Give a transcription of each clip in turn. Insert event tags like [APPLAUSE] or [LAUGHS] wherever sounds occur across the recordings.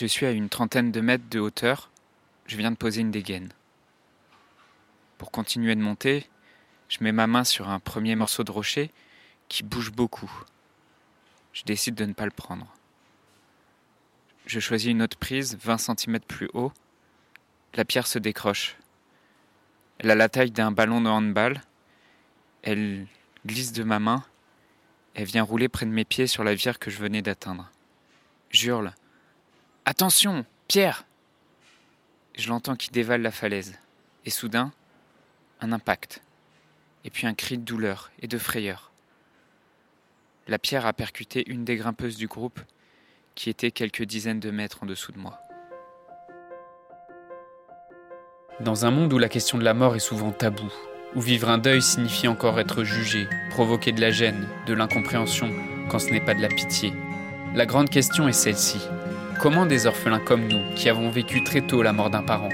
Je suis à une trentaine de mètres de hauteur. Je viens de poser une dégaine. Pour continuer de monter, je mets ma main sur un premier morceau de rocher qui bouge beaucoup. Je décide de ne pas le prendre. Je choisis une autre prise 20 cm plus haut. La pierre se décroche. Elle a la taille d'un ballon de handball. Elle glisse de ma main. Elle vient rouler près de mes pieds sur la vire que je venais d'atteindre. J'hurle. Attention, Pierre Je l'entends qui dévale la falaise. Et soudain, un impact. Et puis un cri de douleur et de frayeur. La pierre a percuté une des grimpeuses du groupe, qui était quelques dizaines de mètres en dessous de moi. Dans un monde où la question de la mort est souvent taboue, où vivre un deuil signifie encore être jugé, provoquer de la gêne, de l'incompréhension, quand ce n'est pas de la pitié, la grande question est celle-ci. Comment des orphelins comme nous, qui avons vécu très tôt la mort d'un parent,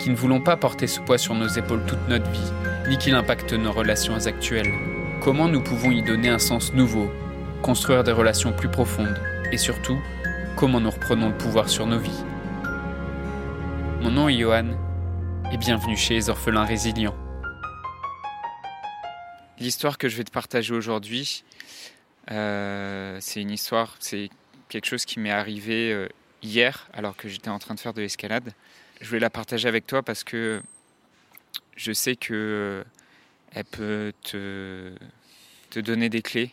qui ne voulons pas porter ce poids sur nos épaules toute notre vie, ni qu'il impacte nos relations actuelles, comment nous pouvons y donner un sens nouveau, construire des relations plus profondes, et surtout, comment nous reprenons le pouvoir sur nos vies Mon nom est Johan, et bienvenue chez les orphelins résilients. L'histoire que je vais te partager aujourd'hui, euh, c'est une histoire, c'est quelque chose qui m'est arrivé euh, hier alors que j'étais en train de faire de l'escalade. Je voulais la partager avec toi parce que je sais que euh, elle peut te, donner des clés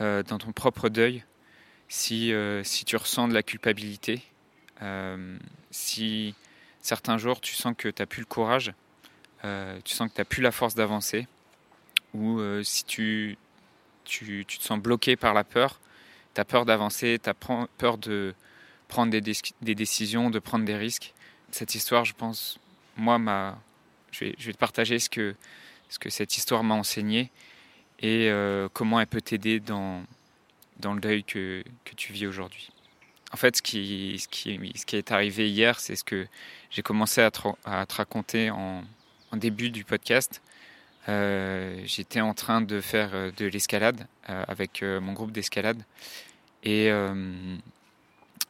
euh, dans ton propre deuil si, euh, si tu ressens de la culpabilité, si certains jours tu sens que tu n'as plus le courage, tu sens que tu n'as plus la force d'avancer, ou si tu, tu, tu, te sens bloqué par la peur, tu as peur d'avancer, tu as peur de, prendre des, décisions, de prendre des risques. Cette histoire, je pense, moi, ma, je, vais, je vais te partager ce que, ce que cette histoire m'a enseigné et euh, comment elle peut t'aider dans, dans le deuil que, que tu vis aujourd'hui. En fait, ce qui, ce, qui, ce qui est arrivé hier, c'est ce que j'ai commencé à te, raconter en, en, début du podcast. Euh, J'étais en train de faire euh, de l'escalade avec mon groupe d'escalade et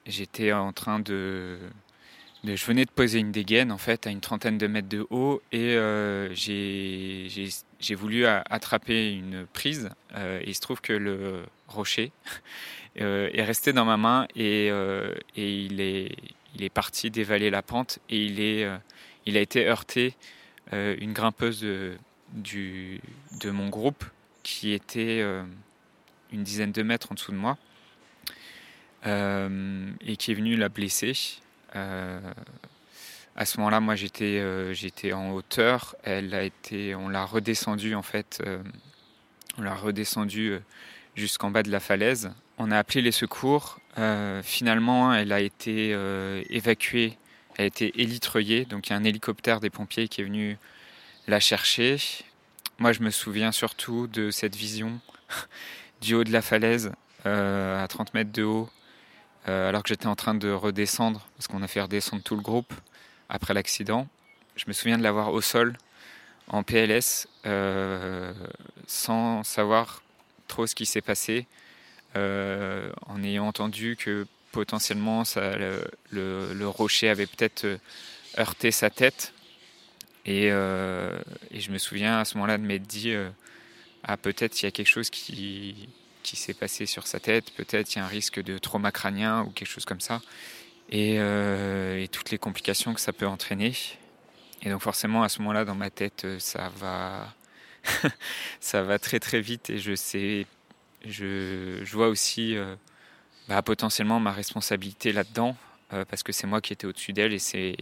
j'étais en train de, Je venais de poser une dégaine, en fait, à une trentaine de mètres de haut, et euh, j'ai voulu attraper une prise. Euh, et il se trouve que le rocher [LAUGHS] euh, est resté dans ma main, et, et il, est, il est parti dévaler la pente, et il, est, il a été heurté une grimpeuse de, du, de mon groupe, qui était une dizaine de mètres en dessous de moi et qui est venu la blesser. Euh, à ce moment-là, moi j'étais euh, j'étais en hauteur. Elle a été, on l'a redescendue en fait, euh, on l'a redescendue jusqu'en bas de la falaise. On a appelé les secours. finalement, elle a été évacuée. Elle a été élitreillée. Donc il y a un hélicoptère des pompiers qui est venu la chercher. Moi, je me souviens surtout de cette vision [LAUGHS] du haut de la falaise, euh, à 30 mètres de haut, euh, alors que j'étais en train de redescendre, parce qu'on a fait redescendre tout le groupe après l'accident. Je me souviens de l'avoir au sol, en PLS, euh, sans savoir trop ce qui s'est passé, euh, en ayant entendu que potentiellement le, rocher avait peut-être heurté sa tête. Et, et, je me souviens à ce moment-là de m'être dit, ah peut-être il y a quelque chose qui, qui s'est passé sur sa tête. Peut-être il y a un risque de trauma crânien ou quelque chose comme ça. Et, euh, toutes les complications que ça peut entraîner. Et donc forcément, à ce moment-là, dans ma tête, ça va, [LAUGHS] ça va très très vite. Et je sais, je, vois aussi euh, bah, potentiellement ma responsabilité là-dedans, euh, parce que c'est moi qui étais au-dessus d'elle et c'est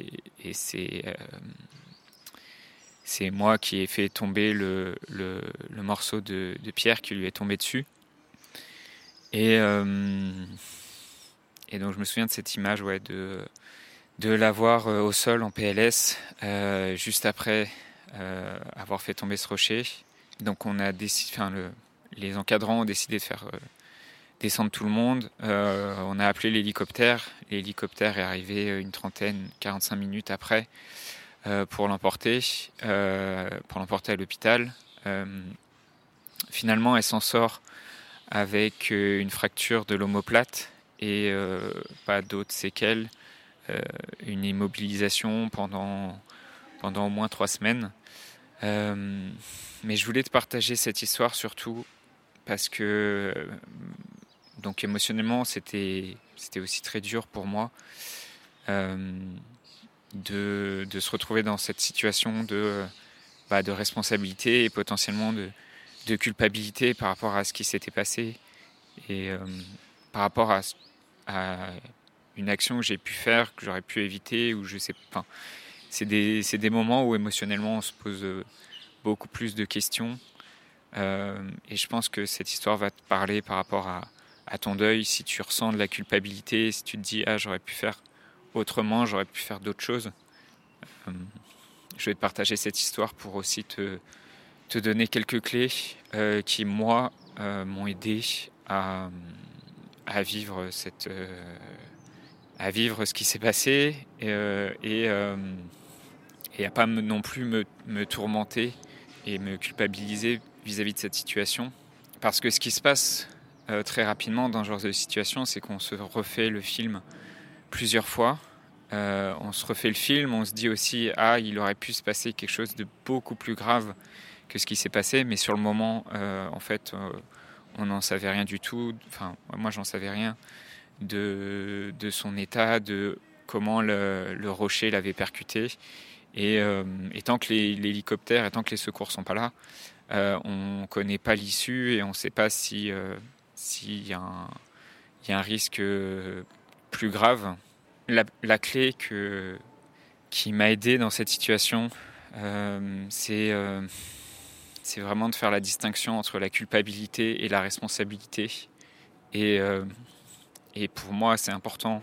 c'est euh, moi qui ai fait tomber le, morceau de, pierre qui lui est tombé dessus. Et, euh, et donc je me souviens de cette image ouais, de, l'avoir euh, au sol en PLS euh, juste après avoir fait tomber ce rocher. Donc on a décidé, enfin le, les encadrants ont décidé de faire descendre tout le monde. On a appelé l'hélicoptère. L'hélicoptère est arrivé une trentaine, 45 minutes après pour l'emporter, pour l'emporter à l'hôpital. finalement, elle s'en sort avec une fracture de l'omoplate et euh, pas d'autres séquelles. une immobilisation pendant, pendant au moins trois semaines. mais je voulais te partager cette histoire surtout parce que donc émotionnellement c'était c'était aussi très dur pour moi de, de, se retrouver dans cette situation de, bah, de responsabilité et potentiellement de, de, culpabilité par rapport à ce qui s'était passé et euh, par rapport à, une action que j'ai pu faire, que j'aurais pu éviter, ou je sais pas. C'est des, des, moments où émotionnellement on se pose euh, beaucoup plus de questions. Euh, et je pense que cette histoire va te parler par rapport à, ton deuil, si tu ressens de la culpabilité, si tu te dis ah j'aurais pu faire autrement, j'aurais pu faire d'autres choses. Je vais te partager cette histoire pour aussi te, te donner quelques clés euh, qui, moi, euh, m'ont aidé à, vivre cette, à vivre ce qui s'est passé et, et, et, à pas non plus me, me, tourmenter et me culpabiliser vis-à-vis -vis de cette situation. Parce que ce qui se passe très rapidement dans ce genre de situation, c'est qu'on se refait le film plusieurs fois. Euh, on se refait le film, on se dit aussi ah il aurait pu se passer quelque chose de beaucoup plus grave que ce qui s'est passé, mais sur le moment euh, en fait euh, on n'en savait rien du tout. Enfin moi j'en savais rien de, de, son état, de comment le, rocher l'avait percuté. Et, tant que l'hélicoptère et tant que les secours sont pas là, on connaît pas l'issue et on ne sait pas si s'il y, a un risque plus grave la, clé que, qui m'a aidé dans cette situation, euh, euh, c'est vraiment de faire la distinction entre la culpabilité et la responsabilité. Et, euh, pour moi, c'est important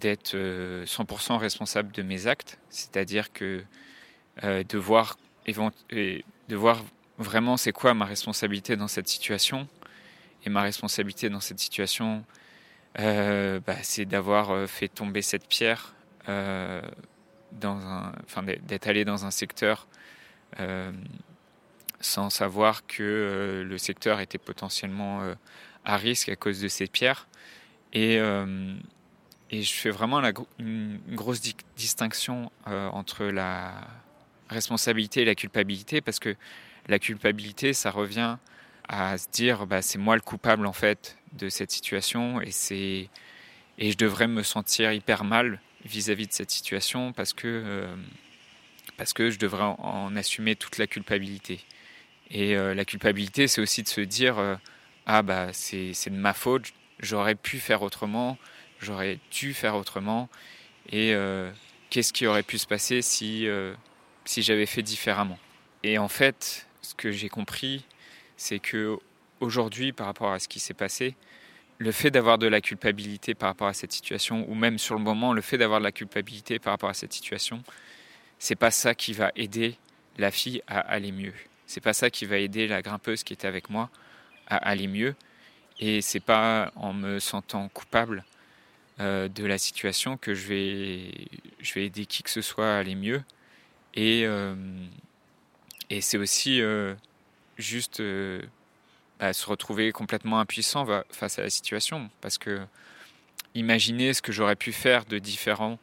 d'être 100% responsable de mes actes, c'est-à-dire que de voir, vraiment c'est quoi ma responsabilité dans cette situation. Et ma responsabilité dans cette situation, euh, bah, c'est d'avoir euh, fait tomber cette pierre euh, dans un, d'être allé dans un secteur sans savoir que le secteur était potentiellement à risque à cause de ces pierres. Et, et je fais vraiment une, grosse distinction entre la responsabilité et la culpabilité parce que la culpabilité, ça revient à se dire bah, c'est moi le coupable en fait de cette situation et je devrais me sentir hyper mal vis-à-vis de cette situation euh, parce que je devrais en, assumer toute la culpabilité et euh, la culpabilité c'est aussi de se dire euh, ah bah c'est de ma faute j'aurais pu faire autrement j'aurais dû faire autrement et qu'est-ce qui aurait pu se passer si si j'avais fait différemment? Et en fait ce que j'ai compris c'est que aujourd'hui, par rapport à ce qui s'est passé, le fait d'avoir de la culpabilité par rapport à cette situation, ou même sur le moment, le fait d'avoir de la culpabilité par rapport à cette situation, c'est pas ça qui va aider la fille à aller mieux. C'est pas ça qui va aider la grimpeuse qui était avec moi à aller mieux. Et c'est pas en me sentant coupable euh, de la situation que je vais, je vais aider qui que ce soit à aller mieux. Et, euh, et c'est aussi euh, juste bah, se retrouver complètement impuissant face à la situation. Parce que imaginer ce que j'aurais pu faire de différent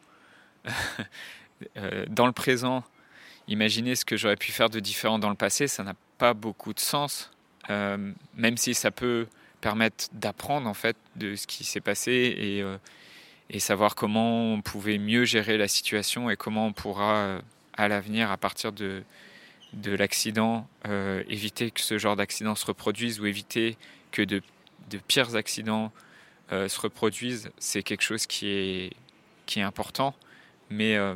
[LAUGHS] dans le présent, imaginer ce que j'aurais pu faire de différent dans le passé, ça n'a pas beaucoup de sens. Euh, même si ça peut permettre d'apprendre en fait de ce qui s'est passé et, et savoir comment on pouvait mieux gérer la situation et comment on pourra à l'avenir à partir de, de l'accident, euh, éviter que ce genre d'accident se reproduise ou éviter que de, pires accidents euh, se reproduisent, c'est quelque chose qui est, qui est important. Mais euh,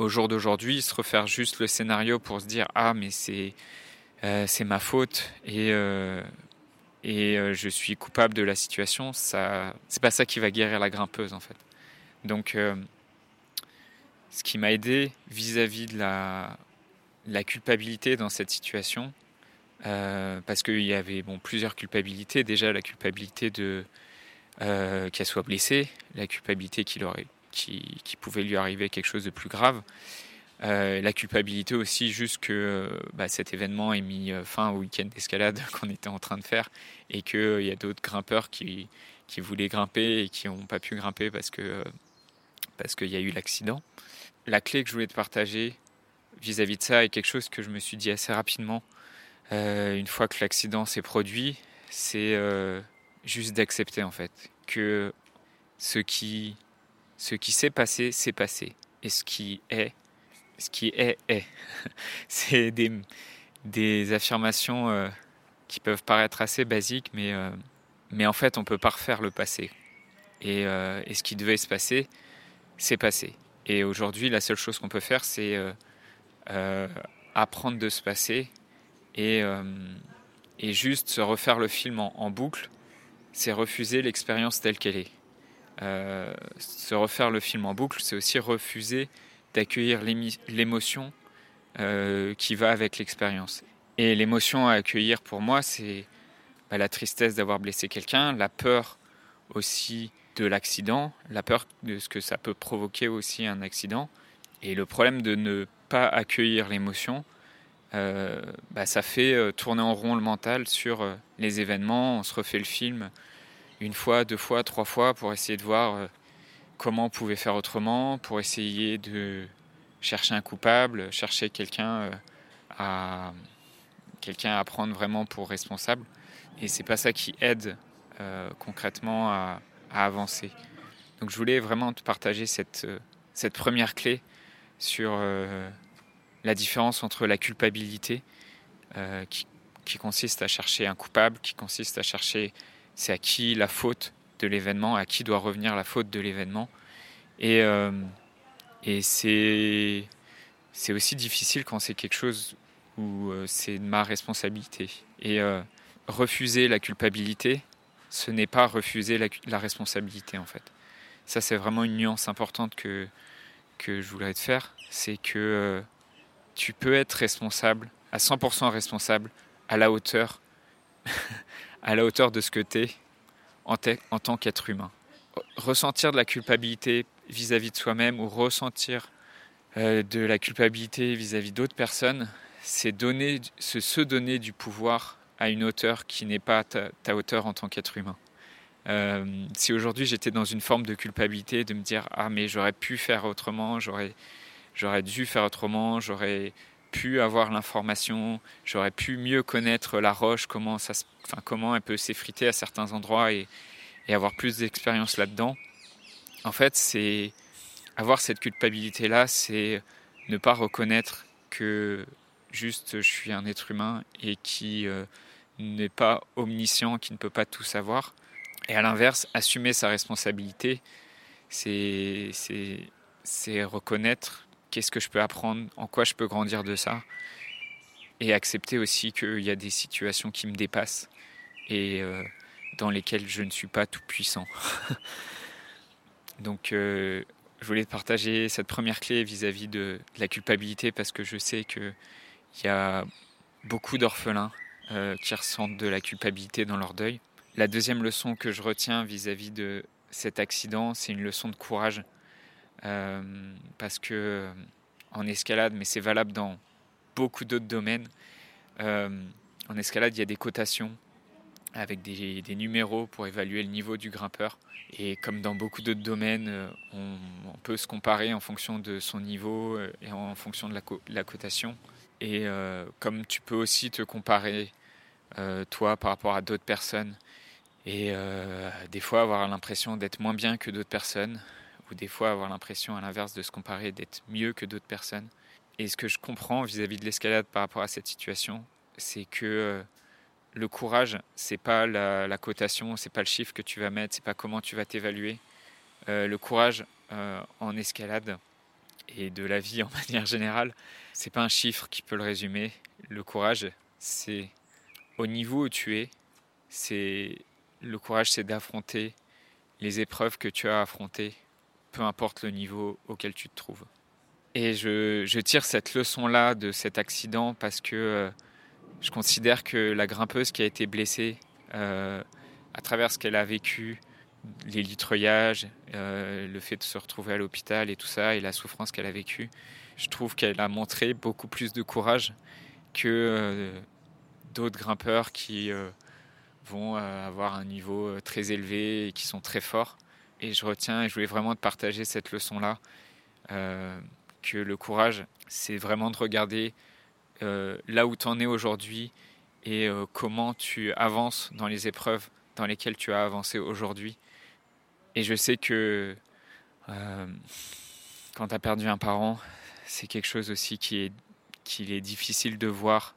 au jour d'aujourd'hui, se refaire juste le scénario pour se dire ah mais c'est c'est ma faute et et je suis coupable de la situation, c'est pas ça qui va guérir la grimpeuse en fait. Donc ce qui m'a aidé vis-à-vis de la la culpabilité dans cette situation, euh, parce qu'il y avait bon, plusieurs culpabilités. Déjà, la culpabilité de euh, qu'elle soit blessée, la culpabilité qu'il aurait, qui, pouvait lui arriver quelque chose de plus grave, euh, la culpabilité aussi juste que bah, cet événement ait mis fin au week-end d'escalade [LAUGHS] qu'on était en train de faire et qu'il y a d'autres grimpeurs qui, qui voulaient grimper et qui n'ont pas pu grimper parce que parce qu'il y a eu l'accident. La clé que je voulais te partager vis-à-vis de ça est quelque chose que je me suis dit assez rapidement euh, une fois que l'accident s'est produit, c'est euh, juste d'accepter en fait que ce qui, ce qui s'est passé, s'est passé. Et ce qui est, ce qui est, est. [LAUGHS] c'est des, des affirmations euh, qui peuvent paraître assez basiques, mais, mais en fait, on peut pas refaire le passé. Et, et ce qui devait se passer, s'est passé. Et aujourd'hui, la seule chose qu'on peut faire, c'est apprendre de se passer et, euh, et juste se refaire le film en, boucle, c'est refuser l'expérience telle qu'elle est. Euh, se refaire le film en boucle, c'est aussi refuser d'accueillir l'émotion euh, qui va avec l'expérience. Et l'émotion à accueillir pour moi, c'est bah, la tristesse d'avoir blessé quelqu'un, la peur aussi de l'accident, la peur de ce que ça peut provoquer aussi un accident. Et le problème de ne pas accueillir l'émotion, euh, bah, ça fait tourner en rond le mental sur les événements. On se refait le film une fois, deux fois, trois fois pour essayer de voir comment on pouvait faire autrement, pour essayer de chercher un coupable, chercher quelqu'un à quelqu'un à prendre vraiment pour responsable. Et c'est pas ça qui aide concrètement à, avancer. Donc je voulais vraiment te partager cette, cette première clé sur la différence entre la culpabilité, euh, qui, consiste à chercher un coupable, qui consiste à chercher c'est à qui la faute de l'événement, à qui doit revenir la faute de l'événement. Et, euh, et c'est, aussi difficile quand c'est quelque chose où euh, c'est ma responsabilité. Et refuser la culpabilité, ce n'est pas refuser la, la, responsabilité en fait. Ça c'est vraiment une nuance importante que, que je voudrais te faire, c'est que tu peux être responsable, à 100% responsable, à la hauteur, [LAUGHS] à la hauteur de ce que tu es en, en, tant qu'être humain. Ressentir de la culpabilité vis-à-vis de soi-même ou ressentir euh, de la culpabilité vis-à-vis d'autres personnes, c'est donner, se donner du pouvoir à une hauteur qui n'est pas ta, hauteur en tant qu'être humain. Euh, si aujourd'hui j'étais dans une forme de culpabilité, de me dire ah mais j'aurais pu faire autrement, j'aurais j'aurais dû faire autrement, j'aurais pu avoir l'information, j'aurais pu mieux connaître la roche, comment, ça, enfin, comment elle peut s'effriter à certains endroits et, avoir plus d'expérience là-dedans. En fait, c'est avoir cette culpabilité-là, c'est ne pas reconnaître que juste je suis un être humain et qui euh, n'est pas omniscient, qui ne peut pas tout savoir. Et à l'inverse, assumer sa responsabilité, c'est reconnaître qu'est-ce que je peux apprendre, en quoi je peux grandir de ça, et accepter aussi qu'il y a des situations qui me dépassent et euh, dans lesquelles je ne suis pas tout puissant. [LAUGHS] Donc euh, je voulais partager cette première clé vis-à-vis de, la culpabilité parce que je sais qu'il y a beaucoup d'orphelins euh, qui ressentent de la culpabilité dans leur deuil. La deuxième leçon que je retiens vis-à-vis -vis de cet accident, c'est une leçon de courage parce que euh, en escalade, mais c'est valable dans beaucoup d'autres domaines, euh, en escalade, il y a des cotations avec des, numéros pour évaluer le niveau du grimpeur. Et comme dans beaucoup d'autres domaines, on, peut se comparer en fonction de son niveau et en fonction de la, cotation. Et comme tu peux aussi te comparer, toi, par rapport à d'autres personnes, et des fois avoir l'impression d'être moins bien que d'autres personnes, ou des fois avoir l'impression à l'inverse de se comparer d'être mieux que d'autres personnes. Et ce que je comprends vis-à-vis de l'escalade par rapport à cette situation, c'est que euh, le courage, c'est pas la, la cotation, c'est pas le chiffre que tu vas mettre, c'est pas comment tu vas t'évaluer. Euh, le courage euh, en escalade et de la vie [LAUGHS] en manière générale, c'est pas un chiffre qui peut le résumer. Le courage, c'est au niveau où tu es, c'est le courage, c'est d'affronter les épreuves que tu as affrontées peu importe le niveau auquel tu te trouves. Et je, tire cette leçon-là de cet accident parce que euh, je considère que la grimpeuse qui a été blessée, euh, à travers ce qu'elle a vécu, les litreuillages, euh, le fait de se retrouver à l'hôpital et tout ça, et la souffrance qu'elle a vécue, je trouve qu'elle a montré beaucoup plus de courage que d'autres grimpeurs qui vont avoir un niveau très élevé et qui sont très forts. Et je retiens, et je voulais vraiment te partager cette leçon-là, que le courage, c'est vraiment de regarder là où tu en es aujourd'hui et comment tu avances dans les épreuves dans lesquelles tu as avancé aujourd'hui. Et je sais que quand tu as perdu un parent, c'est quelque chose aussi qui est, qu'il est difficile de voir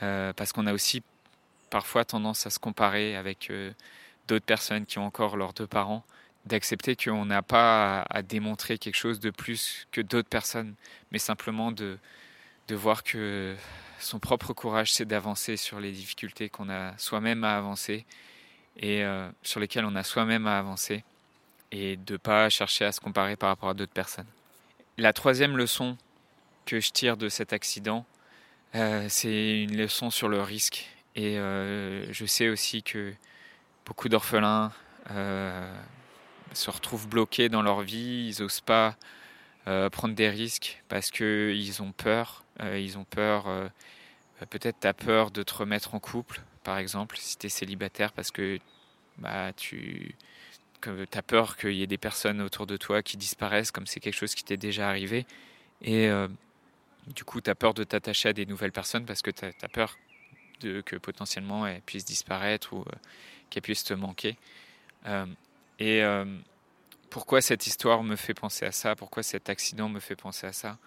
parce qu'on a aussi parfois tendance à se comparer avec euh, d'autres personnes qui ont encore leurs deux parents, d'accepter qu'on n'a pas à, démontrer quelque chose de plus que d'autres personnes, mais simplement de, de voir que son propre courage, c'est d'avancer sur les difficultés qu'on a soi-même à avancer et euh, sur lesquelles on a soi-même à avancer et de ne pas chercher à se comparer par rapport à d'autres personnes. La troisième leçon que je tire de cet accident, euh, c'est une leçon sur le risque et euh, je sais aussi que beaucoup d'orphelins se retrouvent bloqués dans leur vie, ils n'osent pas euh, prendre des risques parce qu'ils ont peur. ils ont peur, peut-être tu as peur de te remettre en couple, par exemple, si tu es célibataire, parce que bah, tu as peur qu'il y ait des personnes autour de toi qui disparaissent, comme c'est quelque chose qui t'est déjà arrivé. Et du coup, tu as peur de t'attacher à des nouvelles personnes parce que tu as, peur que potentiellement elle puisse disparaître ou euh, qu'elle puisse te manquer. Euh, et euh, pourquoi cette histoire me fait penser à ça? Pourquoi cet accident me fait penser à ça?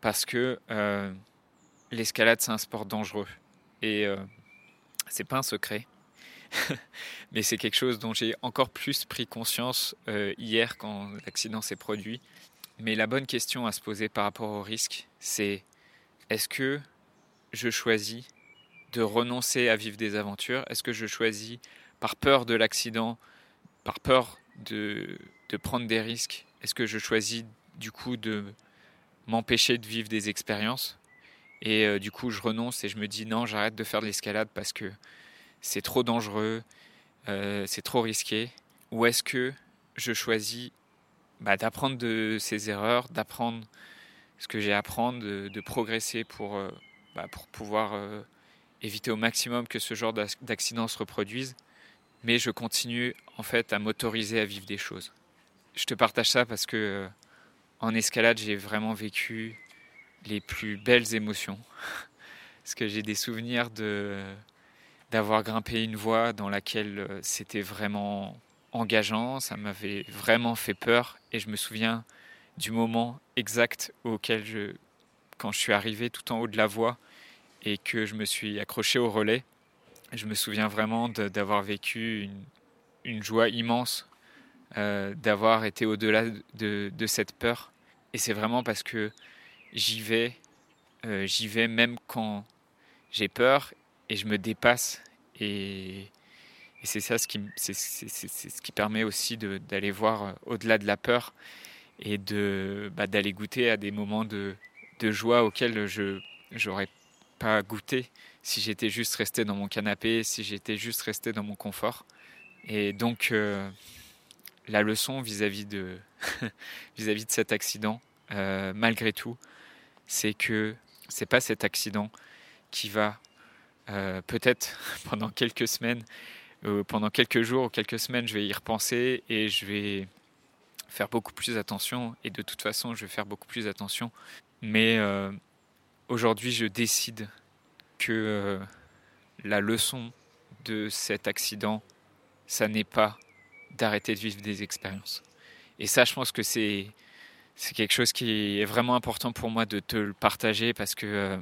Parce que l'escalade c'est un sport dangereux et c'est pas un secret. [LAUGHS] mais c'est quelque chose dont j'ai encore plus pris conscience hier quand l'accident s'est produit. Mais la bonne question à se poser par rapport au risque, c'est est-ce que je choisis de renoncer à vivre des aventures? Est-ce que je choisis par peur de l'accident, par peur de, prendre des risques Est-ce que je choisis du coup de m'empêcher de vivre des expériences Et euh, du coup, je renonce et je me dis non, j'arrête de faire de l'escalade parce que c'est trop dangereux, euh, c'est trop risqué. Ou est-ce que je choisis bah, d'apprendre de ces erreurs, d'apprendre ce que j'ai à apprendre, de, progresser pour, euh, bah, pour pouvoir éviter au maximum que ce genre d'accident se reproduise, mais je continue en fait à m'autoriser à vivre des choses. Je te partage ça parce que euh, en escalade, j'ai vraiment vécu les plus belles émotions. [LAUGHS] parce que j'ai des souvenirs de d'avoir grimpé une voie dans laquelle euh, c'était vraiment engageant, ça m'avait vraiment fait peur et je me souviens du moment exact auquel je quand je suis arrivé tout en haut de la voie et que je me suis accroché au relais. Je me souviens vraiment d'avoir vécu une, joie immense, euh, d'avoir été au-delà de, cette peur. Et c'est vraiment parce que j'y vais, euh, j'y vais même quand j'ai peur et je me dépasse. Et, c'est ça ce qui, ce qui permet aussi d'aller voir euh, au-delà de la peur et bah, d'aller goûter à des moments de, joie auxquels je j'aurais pas goûté si j'étais juste resté dans mon canapé, si j'étais juste resté dans mon confort. Et donc, euh, la leçon vis-à-vis de, [LAUGHS] vis-à-vis de cet accident, euh, malgré tout, c'est que c'est pas cet accident qui va euh, peut-être [LAUGHS] pendant quelques semaines, pendant quelques jours ou quelques semaines, je vais y repenser et je vais faire beaucoup plus attention. Et de toute façon, je vais faire beaucoup plus attention. Mais aujourd'hui, je décide que euh, la leçon de cet accident, ça n'est pas d'arrêter de vivre des expériences. Et ça, je pense que c'est c'est quelque chose qui est vraiment important pour moi de te le partager parce que euh,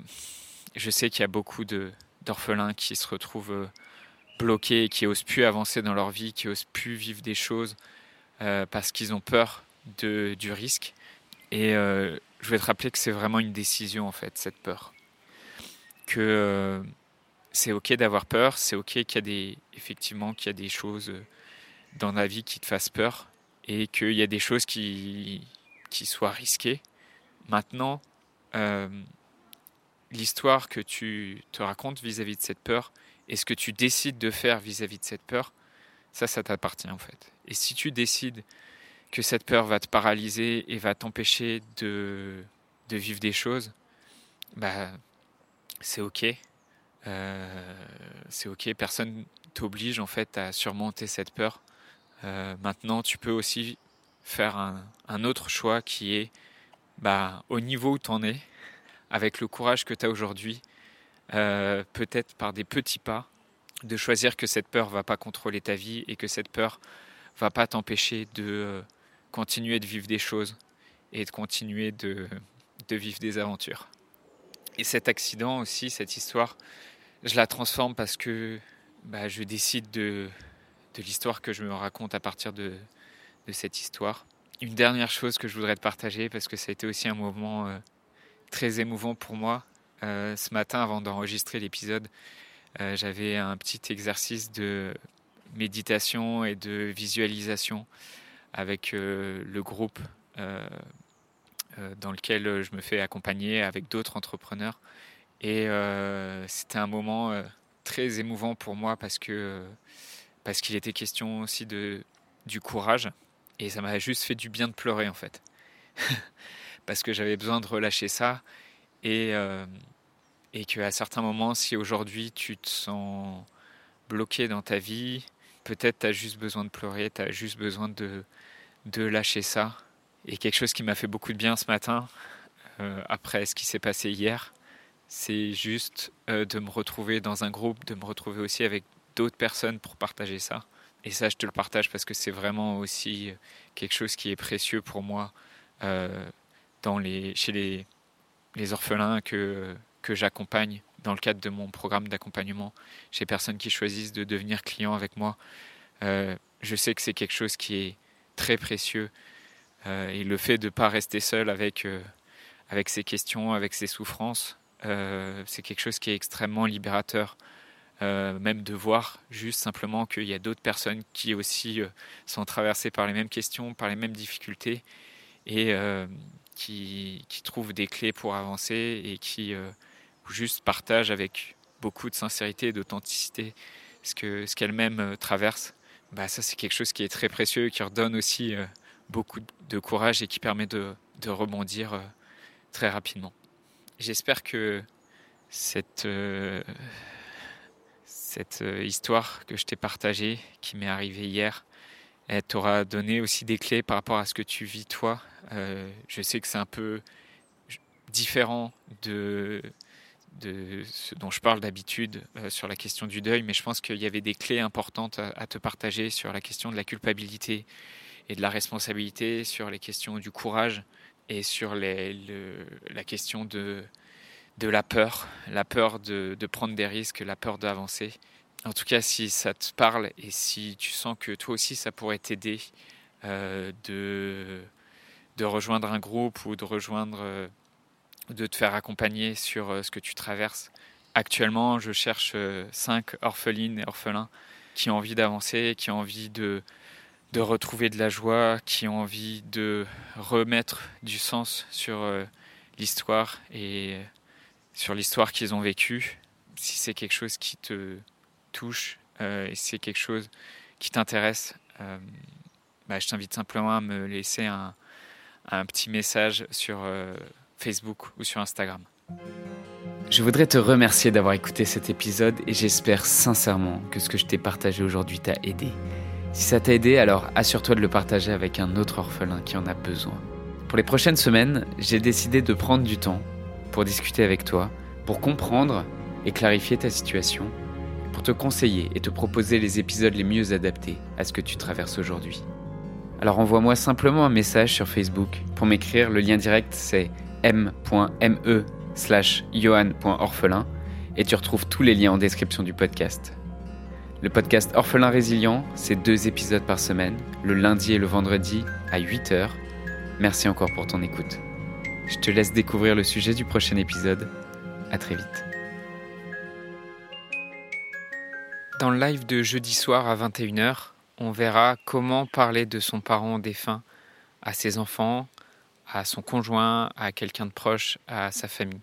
je sais qu'il y a beaucoup d'orphelins qui se retrouvent euh, bloqués, qui osent plus avancer dans leur vie, qui osent plus vivre des choses parce qu'ils ont peur de, du risque. Et je vais te rappeler que c'est vraiment une décision en fait, cette peur. Que euh, c'est ok d'avoir peur, c'est ok qu'il y a des, effectivement, qu'il y a des choses euh, dans la vie qui te fassent peur et qu'il y a des choses qui, qui soient risquées. Maintenant, euh, l'histoire que tu te racontes vis-à-vis de cette peur et ce que tu décides de faire vis-à-vis -vis de cette peur, ça, ça t'appartient en fait. Et si tu décides que cette peur va te paralyser et va t'empêcher de, de, vivre des choses, bah, c'est ok. Euh, c'est ok. Personne t'oblige en fait à surmonter cette peur. maintenant, tu peux aussi faire un, autre choix qui est bah, au niveau où tu en es, avec le courage que tu as aujourd'hui, peut-être par des petits pas, de choisir que cette peur va pas contrôler ta vie et que cette peur va pas t'empêcher de continuer de vivre des choses et de continuer de vivre des aventures. Et cet accident aussi, cette histoire, je la transforme parce que bah, je décide de, l'histoire que je me raconte à partir de, cette histoire. Une dernière chose que je voudrais te partager, parce que ça a été aussi un moment euh, très émouvant pour moi. Euh, ce matin, avant d'enregistrer l'épisode, euh, j'avais un petit exercice de méditation et de visualisation avec le groupe dans lequel euh, je me fais accompagner avec d'autres entrepreneurs. Et euh, c'était un moment très émouvant pour moi parce que parce qu'il était question aussi de du courage. Et ça m'a juste fait du bien de pleurer en fait. [LAUGHS] Parce que j'avais besoin de relâcher ça. Et euh, et qu'à certains moments si aujourd'hui tu te sens bloqué dans ta vie peut-être tu as juste besoin de pleurer tu as juste besoin de de lâcher ça et quelque chose qui m'a fait beaucoup de bien ce matin, euh, après ce qui s'est passé hier, c'est juste euh, de me retrouver dans un groupe, de me retrouver aussi avec d'autres personnes pour partager ça. Et ça, je te le partage parce que c'est vraiment aussi quelque chose qui est précieux pour moi euh, dans les, chez les, les orphelins que, que j'accompagne dans le cadre de mon programme d'accompagnement, chez les personnes qui choisissent de devenir clients avec moi. je sais que c'est quelque chose qui est très précieux euh, et le fait de ne pas rester seul avec, euh, avec ses questions, avec ses souffrances, euh, c'est quelque chose qui est extrêmement libérateur. même de voir juste simplement qu'il y a d'autres personnes qui aussi sont traversées par les mêmes questions, par les mêmes difficultés et qui, qui, trouvent des clés pour avancer et qui juste partagent avec beaucoup de sincérité et d'authenticité ce qu'elles ce qu'elles-mêmes traversent. Bah, ça, c'est quelque chose qui est très précieux, qui redonne aussi beaucoup de courage et qui permet de, rebondir euh, très rapidement. J'espère que cette, euh, euh, histoire que je t'ai partagée, qui m'est arrivée hier, elle t'aura donné aussi des clés par rapport à ce que tu vis toi. je sais que c'est un peu différent de ce dont je parle d'habitude sur la question du deuil, mais je pense qu'il y avait des clés importantes à, te partager sur la question de la culpabilité et de la responsabilité, sur les questions du courage et sur la question de, la peur, la peur de, prendre des risques, la peur d'avancer. En tout cas, si ça te parle et si tu sens que toi aussi ça pourrait t'aider euh, de, de rejoindre un groupe ou de rejoindre, euh, de te faire accompagner sur euh, ce que tu traverses. Actuellement, je cherche cinq orphelines et orphelins qui ont envie d'avancer, qui ont envie de, de retrouver de la joie, qui ont envie de remettre du sens sur euh, l'histoire et sur l'histoire qu'ils ont vécue. Si c'est quelque chose qui te touche euh, et si c'est quelque chose qui t'intéresse, euh, bah, je t'invite simplement à me laisser un, un petit message sur Facebook ou sur Instagram. Je voudrais te remercier d'avoir écouté cet épisode et j'espère sincèrement que ce que je t'ai partagé aujourd'hui t'a aidé. Si ça t'a aidé, alors assure-toi de le partager avec un autre orphelin qui en a besoin. Pour les prochaines semaines, j'ai décidé de prendre du temps pour discuter avec toi, pour comprendre et clarifier ta situation, pour te conseiller et te proposer les épisodes les mieux adaptés à ce que tu traverses aujourd'hui. Alors envoie-moi simplement un message sur Facebook pour m'écrire. Le lien direct c'est m.me slash johan.orphelin et tu retrouves tous les liens en description du podcast. Le podcast Orphelin Résilient, c'est deux épisodes par semaine, le lundi et le vendredi à 8h. Merci encore pour ton écoute. Je te laisse découvrir le sujet du prochain épisode. À très vite. Dans le live de jeudi soir à 21h, on verra comment parler de son parent défunt à ses enfants, à son conjoint, à quelqu'un de proche, à sa famille.